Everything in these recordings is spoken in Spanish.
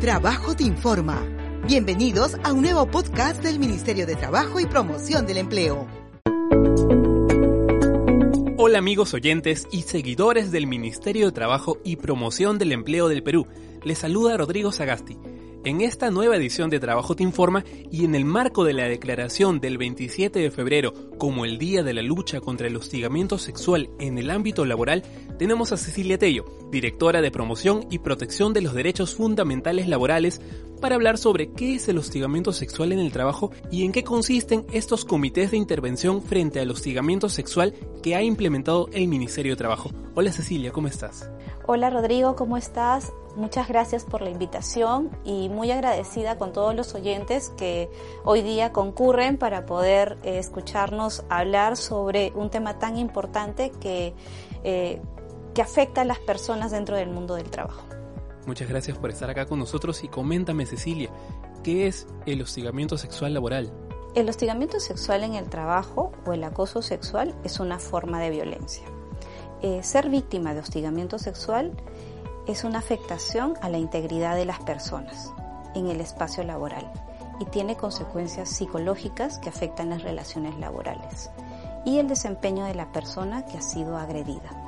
Trabajo te informa. Bienvenidos a un nuevo podcast del Ministerio de Trabajo y Promoción del Empleo. Hola amigos oyentes y seguidores del Ministerio de Trabajo y Promoción del Empleo del Perú. Les saluda Rodrigo Sagasti. En esta nueva edición de Trabajo Te Informa y en el marco de la declaración del 27 de febrero como el Día de la Lucha contra el Hostigamiento Sexual en el ámbito laboral, tenemos a Cecilia Tello, directora de Promoción y Protección de los Derechos Fundamentales Laborales, para hablar sobre qué es el hostigamiento sexual en el trabajo y en qué consisten estos comités de intervención frente al hostigamiento sexual que ha implementado el Ministerio de Trabajo. Hola Cecilia, ¿cómo estás? Hola Rodrigo, ¿cómo estás? Muchas gracias por la invitación y muy agradecida con todos los oyentes que hoy día concurren para poder eh, escucharnos hablar sobre un tema tan importante que, eh, que afecta a las personas dentro del mundo del trabajo. Muchas gracias por estar acá con nosotros y coméntame Cecilia, ¿qué es el hostigamiento sexual laboral? El hostigamiento sexual en el trabajo o el acoso sexual es una forma de violencia. Eh, ser víctima de hostigamiento sexual es una afectación a la integridad de las personas en el espacio laboral y tiene consecuencias psicológicas que afectan las relaciones laborales y el desempeño de la persona que ha sido agredida.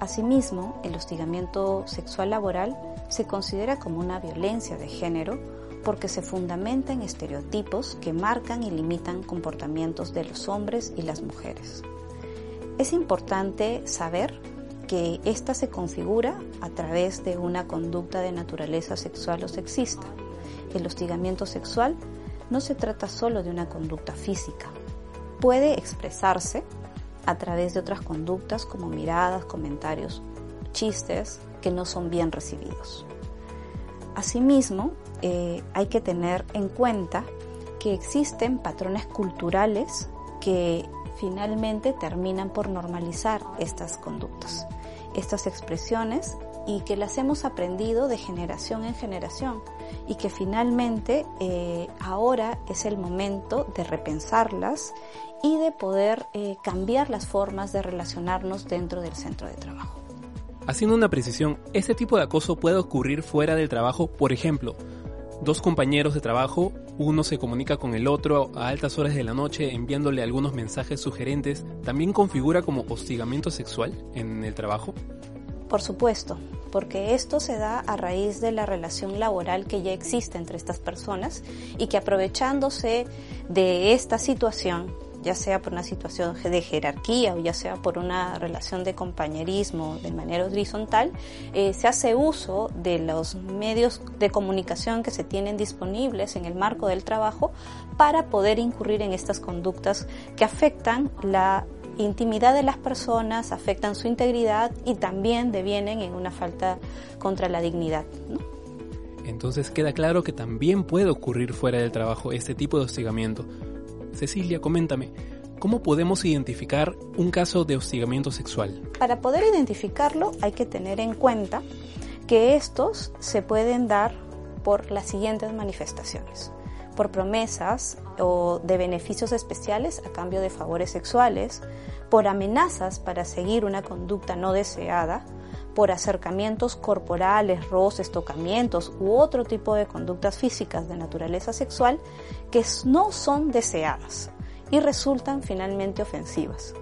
Asimismo, el hostigamiento sexual laboral se considera como una violencia de género porque se fundamenta en estereotipos que marcan y limitan comportamientos de los hombres y las mujeres. Es importante saber que ésta se configura a través de una conducta de naturaleza sexual o sexista. El hostigamiento sexual no se trata solo de una conducta física. Puede expresarse a través de otras conductas como miradas, comentarios, chistes que no son bien recibidos. Asimismo, eh, hay que tener en cuenta que existen patrones culturales que finalmente terminan por normalizar estas conductas, estas expresiones y que las hemos aprendido de generación en generación y que finalmente eh, ahora es el momento de repensarlas y de poder eh, cambiar las formas de relacionarnos dentro del centro de trabajo. Haciendo una precisión, este tipo de acoso puede ocurrir fuera del trabajo, por ejemplo, dos compañeros de trabajo, uno se comunica con el otro a altas horas de la noche enviándole algunos mensajes sugerentes, ¿también configura como hostigamiento sexual en el trabajo? Por supuesto, porque esto se da a raíz de la relación laboral que ya existe entre estas personas y que aprovechándose de esta situación ya sea por una situación de jerarquía o ya sea por una relación de compañerismo de manera horizontal, eh, se hace uso de los medios de comunicación que se tienen disponibles en el marco del trabajo para poder incurrir en estas conductas que afectan la intimidad de las personas, afectan su integridad y también devienen en una falta contra la dignidad. Entonces queda claro que también puede ocurrir fuera del trabajo este tipo de hostigamiento. Cecilia, coméntame, ¿cómo podemos identificar un caso de hostigamiento sexual? Para poder identificarlo hay que tener en cuenta que estos se pueden dar por las siguientes manifestaciones. Por promesas o de beneficios especiales a cambio de favores sexuales, por amenazas para seguir una conducta no deseada, por acercamientos corporales, roces, tocamientos u otro tipo de conductas físicas de naturaleza sexual que no son deseadas y resultan finalmente ofensivas.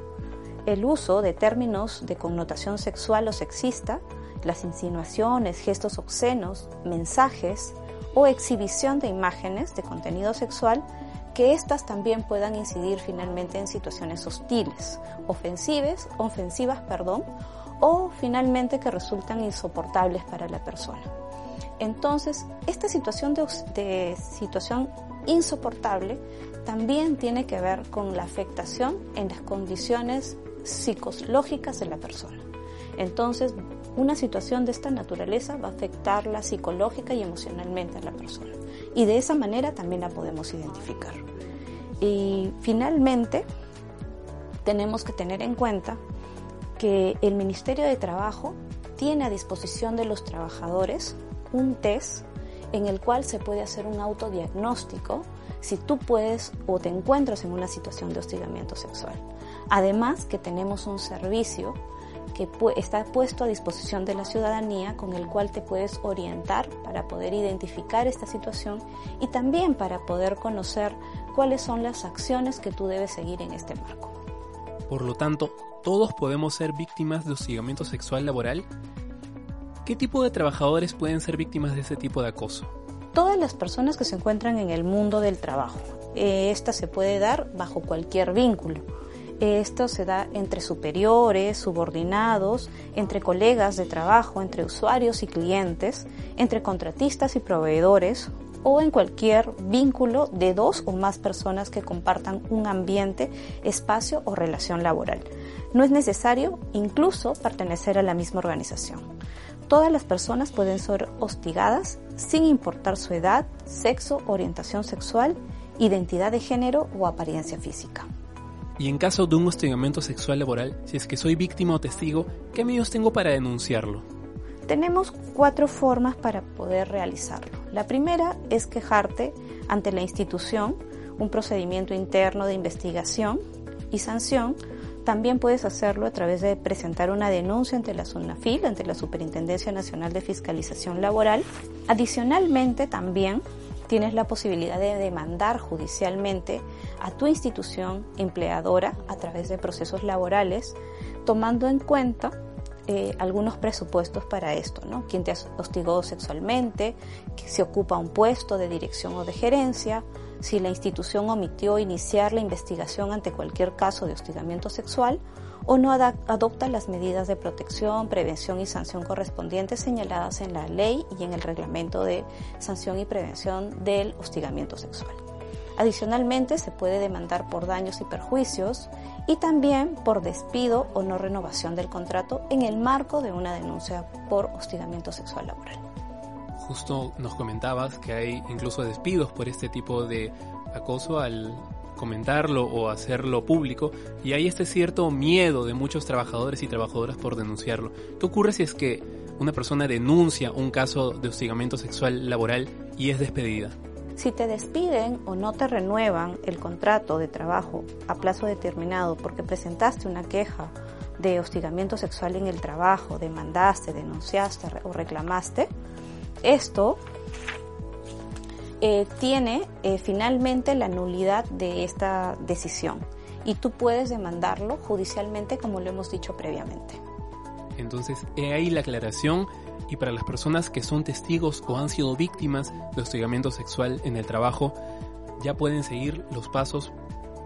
El uso de términos de connotación sexual o sexista, las insinuaciones, gestos obscenos, mensajes o exhibición de imágenes de contenido sexual que éstas también puedan incidir finalmente en situaciones hostiles, ofensivas, ofensivas, perdón, o finalmente que resultan insoportables para la persona. Entonces, esta situación de, situación insoportable también tiene que ver con la afectación en las condiciones psicológicas de la persona. Entonces, una situación de esta naturaleza va a afectarla psicológica y emocionalmente a la persona. Y de esa manera también la podemos identificar. Y finalmente, tenemos que tener en cuenta que el Ministerio de Trabajo tiene a disposición de los trabajadores un test en el cual se puede hacer un autodiagnóstico si tú puedes o te encuentras en una situación de hostigamiento sexual. Además que tenemos un servicio que está puesto a disposición de la ciudadanía con el cual te puedes orientar para poder identificar esta situación y también para poder conocer cuáles son las acciones que tú debes seguir en este marco. Por lo tanto, ¿todos podemos ser víctimas de hostigamiento sexual laboral? ¿Qué tipo de trabajadores pueden ser víctimas de ese tipo de acoso? Todas las personas que se encuentran en el mundo del trabajo. Eh, esta se puede dar bajo cualquier vínculo esto se da entre superiores, subordinados, entre colegas de trabajo, entre usuarios y clientes, entre contratistas y proveedores o en cualquier vínculo de dos o más personas que compartan un ambiente, espacio o relación laboral. No es necesario incluso pertenecer a la misma organización. Todas las personas pueden ser hostigadas sin importar su edad, sexo, orientación sexual, identidad de género o apariencia física. Y en caso de un hostigamiento sexual laboral, si es que soy víctima o testigo, ¿qué medios tengo para denunciarlo? Tenemos cuatro formas para poder realizarlo. La primera es quejarte ante la institución, un procedimiento interno de investigación y sanción. También puedes hacerlo a través de presentar una denuncia ante la SUNAFIL, ante la Superintendencia Nacional de Fiscalización Laboral. Adicionalmente, también tienes la posibilidad de demandar judicialmente a tu institución empleadora a través de procesos laborales, tomando en cuenta eh, algunos presupuestos para esto, ¿no? Quien te hostigó sexualmente, que se ocupa un puesto de dirección o de gerencia, si la institución omitió iniciar la investigación ante cualquier caso de hostigamiento sexual o no adopta las medidas de protección, prevención y sanción correspondientes señaladas en la ley y en el reglamento de sanción y prevención del hostigamiento sexual. Adicionalmente, se puede demandar por daños y perjuicios y también por despido o no renovación del contrato en el marco de una denuncia por hostigamiento sexual laboral. Justo nos comentabas que hay incluso despidos por este tipo de acoso al comentarlo o hacerlo público y hay este cierto miedo de muchos trabajadores y trabajadoras por denunciarlo. ¿Qué ocurre si es que una persona denuncia un caso de hostigamiento sexual laboral y es despedida? Si te despiden o no te renuevan el contrato de trabajo a plazo determinado porque presentaste una queja de hostigamiento sexual en el trabajo, demandaste, denunciaste o reclamaste, esto eh, tiene eh, finalmente la nulidad de esta decisión y tú puedes demandarlo judicialmente como lo hemos dicho previamente. Entonces, he ahí la aclaración y para las personas que son testigos o han sido víctimas de hostigamiento sexual en el trabajo, ya pueden seguir los pasos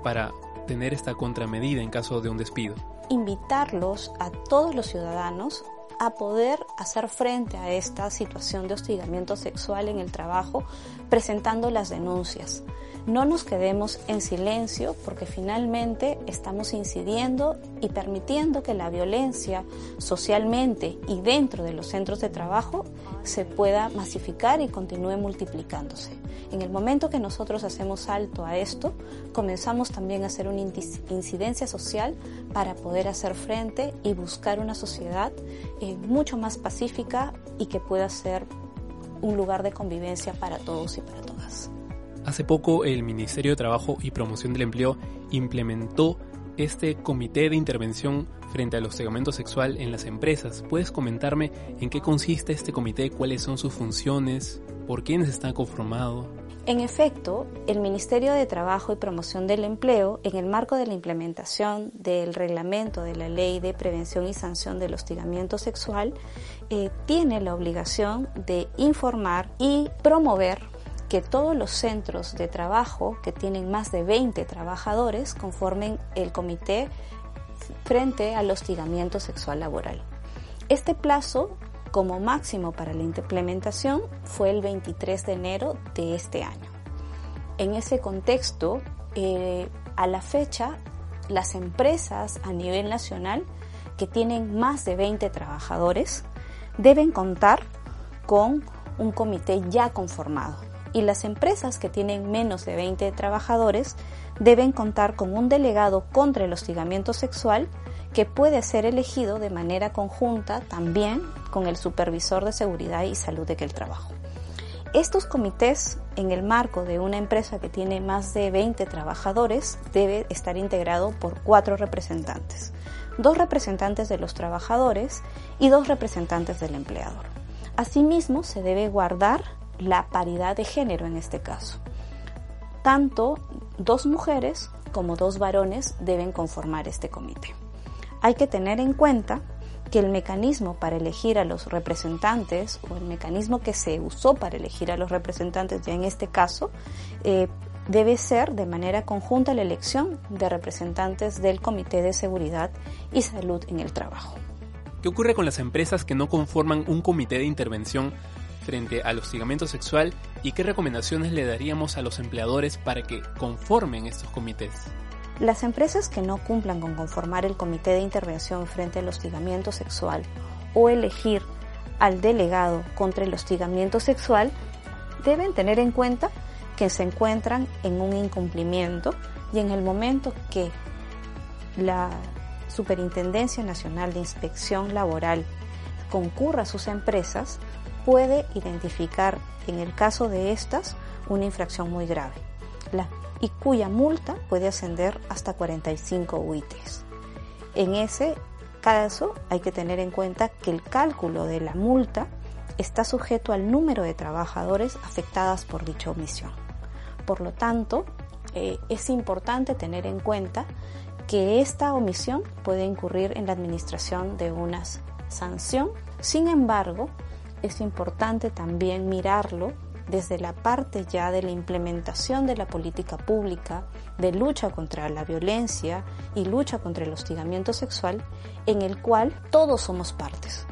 para tener esta contramedida en caso de un despido. Invitarlos a todos los ciudadanos a poder hacer frente a esta situación de hostigamiento sexual en el trabajo presentando las denuncias. No nos quedemos en silencio porque finalmente estamos incidiendo y permitiendo que la violencia socialmente y dentro de los centros de trabajo se pueda masificar y continúe multiplicándose. En el momento que nosotros hacemos alto a esto, comenzamos también a hacer una incidencia social para poder hacer frente y buscar una sociedad eh, mucho más pacífica y que pueda ser un lugar de convivencia para todos y para todas. Hace poco el Ministerio de Trabajo y Promoción del Empleo implementó este comité de intervención frente al hostigamiento sexual en las empresas. ¿Puedes comentarme en qué consiste este comité, cuáles son sus funciones, por quiénes está conformado? En efecto, el Ministerio de Trabajo y Promoción del Empleo, en el marco de la implementación del reglamento de la Ley de Prevención y Sanción del Hostigamiento Sexual, eh, tiene la obligación de informar y promover que todos los centros de trabajo que tienen más de 20 trabajadores conformen el comité frente al hostigamiento sexual laboral. Este plazo, como máximo para la implementación, fue el 23 de enero de este año. En ese contexto, eh, a la fecha, las empresas a nivel nacional que tienen más de 20 trabajadores deben contar con un comité ya conformado y las empresas que tienen menos de 20 trabajadores deben contar con un delegado contra el hostigamiento sexual que puede ser elegido de manera conjunta también con el supervisor de seguridad y salud de aquel trabajo. Estos comités, en el marco de una empresa que tiene más de 20 trabajadores, debe estar integrado por cuatro representantes. dos representantes de los trabajadores y dos representantes del empleador. Asimismo, se debe guardar la paridad de género en este caso. Tanto dos mujeres como dos varones deben conformar este comité. Hay que tener en cuenta que el mecanismo para elegir a los representantes o el mecanismo que se usó para elegir a los representantes ya en este caso eh, debe ser de manera conjunta la elección de representantes del Comité de Seguridad y Salud en el Trabajo. ¿Qué ocurre con las empresas que no conforman un comité de intervención frente al hostigamiento sexual y qué recomendaciones le daríamos a los empleadores para que conformen estos comités? Las empresas que no cumplan con conformar el comité de intervención frente al hostigamiento sexual o elegir al delegado contra el hostigamiento sexual deben tener en cuenta que se encuentran en un incumplimiento y en el momento que la Superintendencia Nacional de Inspección Laboral concurra a sus empresas, puede identificar en el caso de estas una infracción muy grave y cuya multa puede ascender hasta 45 UITs. En ese caso hay que tener en cuenta que el cálculo de la multa está sujeto al número de trabajadores afectadas por dicha omisión. Por lo tanto, eh, es importante tener en cuenta que esta omisión puede incurrir en la administración de una sanción. Sin embargo, es importante también mirarlo desde la parte ya de la implementación de la política pública de lucha contra la violencia y lucha contra el hostigamiento sexual, en el cual todos somos partes.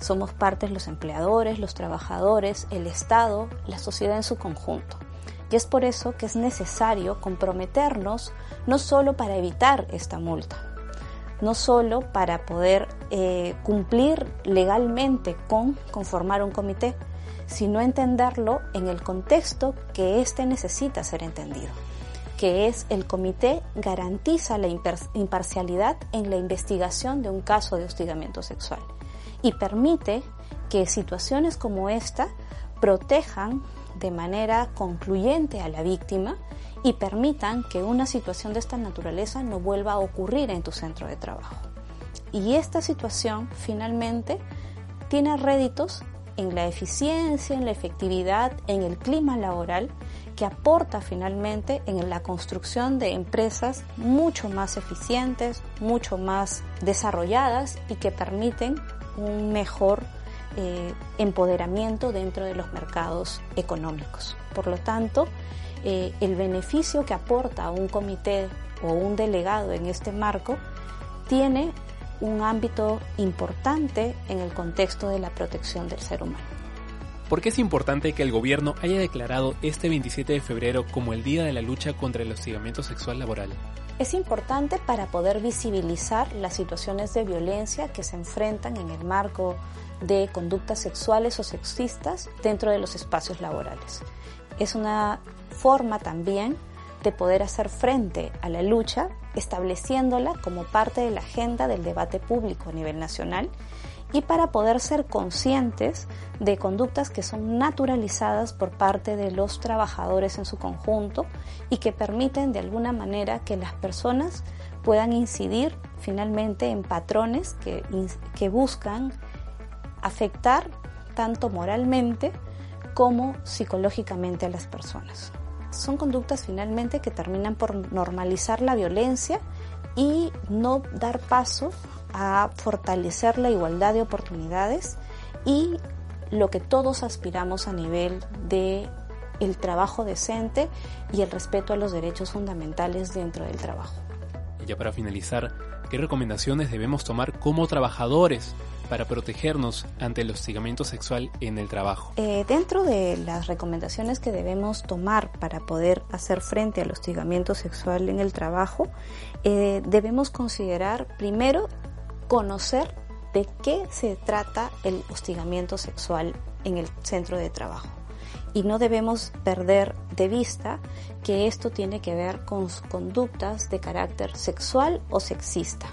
Somos partes los empleadores, los trabajadores, el Estado, la sociedad en su conjunto. Y es por eso que es necesario comprometernos no solo para evitar esta multa, no solo para poder eh, cumplir legalmente con conformar un comité, sino entenderlo en el contexto que éste necesita ser entendido, que es el comité garantiza la imparcialidad en la investigación de un caso de hostigamiento sexual y permite que situaciones como esta protejan de manera concluyente a la víctima y permitan que una situación de esta naturaleza no vuelva a ocurrir en tu centro de trabajo. Y esta situación finalmente tiene réditos en la eficiencia, en la efectividad, en el clima laboral que aporta finalmente en la construcción de empresas mucho más eficientes, mucho más desarrolladas y que permiten un mejor eh, empoderamiento dentro de los mercados económicos. Por lo tanto, eh, el beneficio que aporta un comité o un delegado en este marco tiene un ámbito importante en el contexto de la protección del ser humano. ¿Por qué es importante que el gobierno haya declarado este 27 de febrero como el Día de la Lucha contra el Hostigamiento Sexual Laboral? Es importante para poder visibilizar las situaciones de violencia que se enfrentan en el marco de conductas sexuales o sexistas dentro de los espacios laborales. Es una forma también de poder hacer frente a la lucha, estableciéndola como parte de la agenda del debate público a nivel nacional y para poder ser conscientes de conductas que son naturalizadas por parte de los trabajadores en su conjunto y que permiten de alguna manera que las personas puedan incidir finalmente en patrones que, que buscan afectar tanto moralmente como psicológicamente a las personas son conductas finalmente que terminan por normalizar la violencia y no dar paso a fortalecer la igualdad de oportunidades y lo que todos aspiramos a nivel de el trabajo decente y el respeto a los derechos fundamentales dentro del trabajo. Y ya para finalizar, ¿qué recomendaciones debemos tomar como trabajadores para protegernos ante el hostigamiento sexual en el trabajo? Eh, dentro de las recomendaciones que debemos tomar para poder hacer frente al hostigamiento sexual en el trabajo, eh, debemos considerar primero conocer de qué se trata el hostigamiento sexual en el centro de trabajo. Y no debemos perder de vista que esto tiene que ver con conductas de carácter sexual o sexista.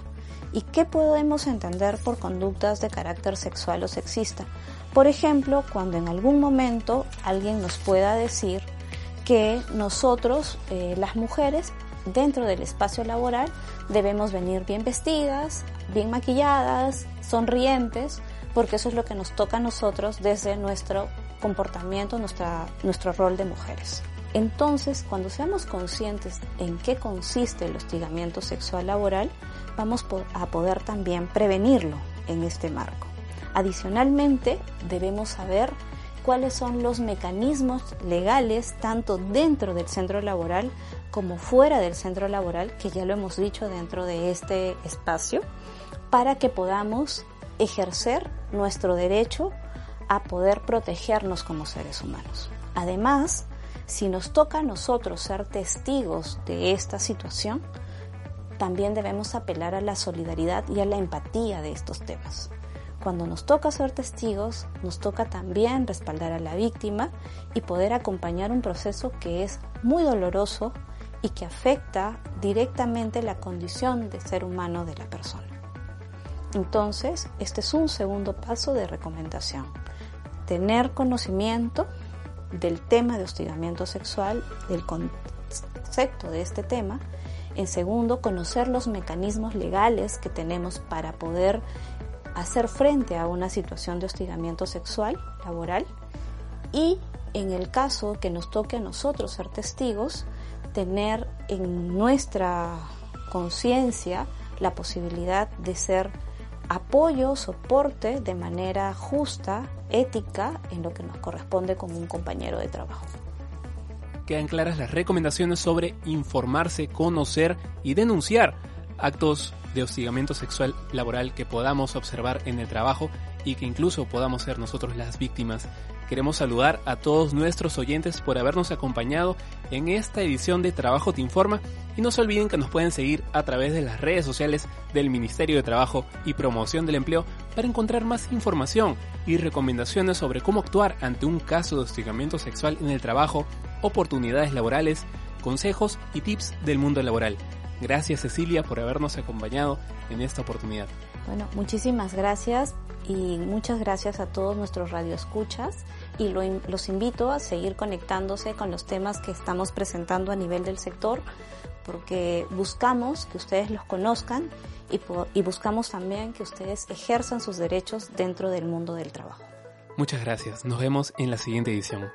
¿Y qué podemos entender por conductas de carácter sexual o sexista? Por ejemplo, cuando en algún momento alguien nos pueda decir que nosotros, eh, las mujeres, dentro del espacio laboral debemos venir bien vestidas, bien maquilladas, sonrientes, porque eso es lo que nos toca a nosotros desde nuestro comportamiento, nuestra, nuestro rol de mujeres. Entonces, cuando seamos conscientes en qué consiste el hostigamiento sexual laboral, vamos a poder también prevenirlo en este marco. Adicionalmente, debemos saber cuáles son los mecanismos legales tanto dentro del centro laboral como fuera del centro laboral, que ya lo hemos dicho dentro de este espacio, para que podamos ejercer nuestro derecho a poder protegernos como seres humanos. Además, si nos toca a nosotros ser testigos de esta situación, también debemos apelar a la solidaridad y a la empatía de estos temas. Cuando nos toca ser testigos, nos toca también respaldar a la víctima y poder acompañar un proceso que es muy doloroso y que afecta directamente la condición de ser humano de la persona. Entonces, este es un segundo paso de recomendación. Tener conocimiento del tema de hostigamiento sexual, del concepto de este tema. En segundo, conocer los mecanismos legales que tenemos para poder hacer frente a una situación de hostigamiento sexual laboral y en el caso que nos toque a nosotros ser testigos, tener en nuestra conciencia la posibilidad de ser apoyo, soporte de manera justa, ética, en lo que nos corresponde como un compañero de trabajo. Quedan claras las recomendaciones sobre informarse, conocer y denunciar actos de hostigamiento sexual laboral que podamos observar en el trabajo y que incluso podamos ser nosotros las víctimas. Queremos saludar a todos nuestros oyentes por habernos acompañado en esta edición de Trabajo Te Informa y no se olviden que nos pueden seguir a través de las redes sociales del Ministerio de Trabajo y Promoción del Empleo para encontrar más información y recomendaciones sobre cómo actuar ante un caso de hostigamiento sexual en el trabajo, oportunidades laborales, consejos y tips del mundo laboral. Gracias Cecilia por habernos acompañado en esta oportunidad. Bueno, muchísimas gracias y muchas gracias a todos nuestros radioescuchas y los invito a seguir conectándose con los temas que estamos presentando a nivel del sector porque buscamos que ustedes los conozcan y, y buscamos también que ustedes ejerzan sus derechos dentro del mundo del trabajo. Muchas gracias, nos vemos en la siguiente edición.